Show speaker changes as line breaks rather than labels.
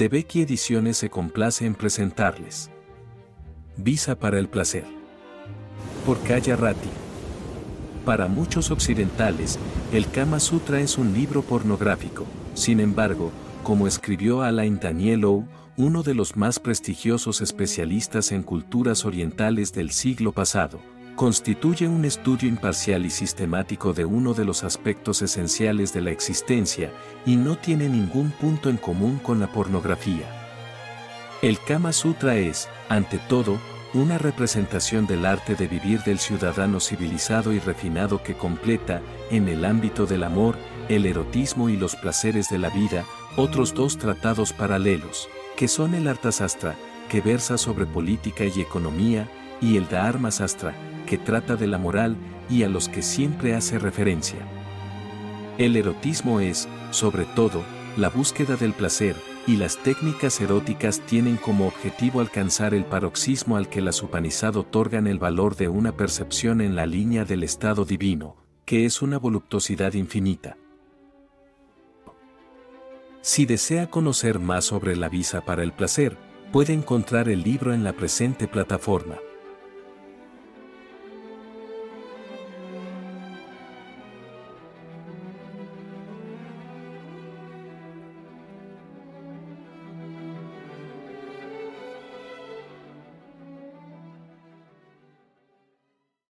de Becky Ediciones se complace en presentarles. Visa para el placer. Por Kaya Ratti. Para muchos occidentales, el Kama Sutra es un libro pornográfico. Sin embargo, como escribió Alain Danielou, uno de los más prestigiosos especialistas en culturas orientales del siglo pasado, constituye un estudio imparcial y sistemático de uno de los aspectos esenciales de la existencia y no tiene ningún punto en común con la pornografía. El Kama Sutra es, ante todo, una representación del arte de vivir del ciudadano civilizado y refinado que completa, en el ámbito del amor, el erotismo y los placeres de la vida, otros dos tratados paralelos, que son el Arthasastra, que versa sobre política y economía, y el Dharma Sastra, que trata de la moral y a los que siempre hace referencia. El erotismo es, sobre todo, la búsqueda del placer, y las técnicas eróticas tienen como objetivo alcanzar el paroxismo al que las Upanishad otorgan el valor de una percepción en la línea del estado divino, que es una voluptuosidad infinita. Si desea conocer más sobre la visa para el placer, puede encontrar el libro en la presente plataforma.